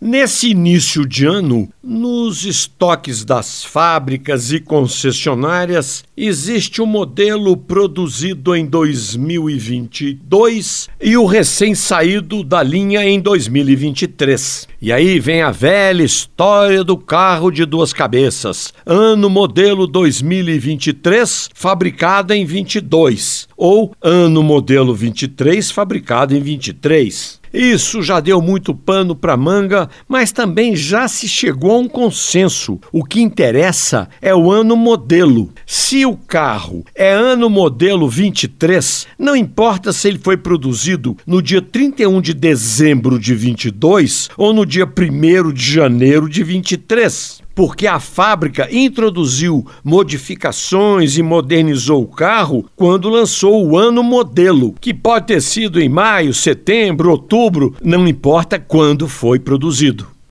Nesse início de ano, nos estoques das fábricas e concessionárias, existe o um modelo produzido em 2022 e o recém-saído da linha em 2023. E aí vem a velha história do carro de duas cabeças. Ano modelo 2023, fabricado em 22, ou ano modelo 23, fabricado em 23. Isso já deu muito pano para manga, mas também já se chegou um consenso. O que interessa é o ano modelo. Se o carro é ano modelo 23, não importa se ele foi produzido no dia 31 de dezembro de 22 ou no dia 1 de janeiro de 23 porque a fábrica introduziu modificações e modernizou o carro quando lançou o ano modelo, que pode ter sido em maio, setembro, outubro, não importa quando foi produzido.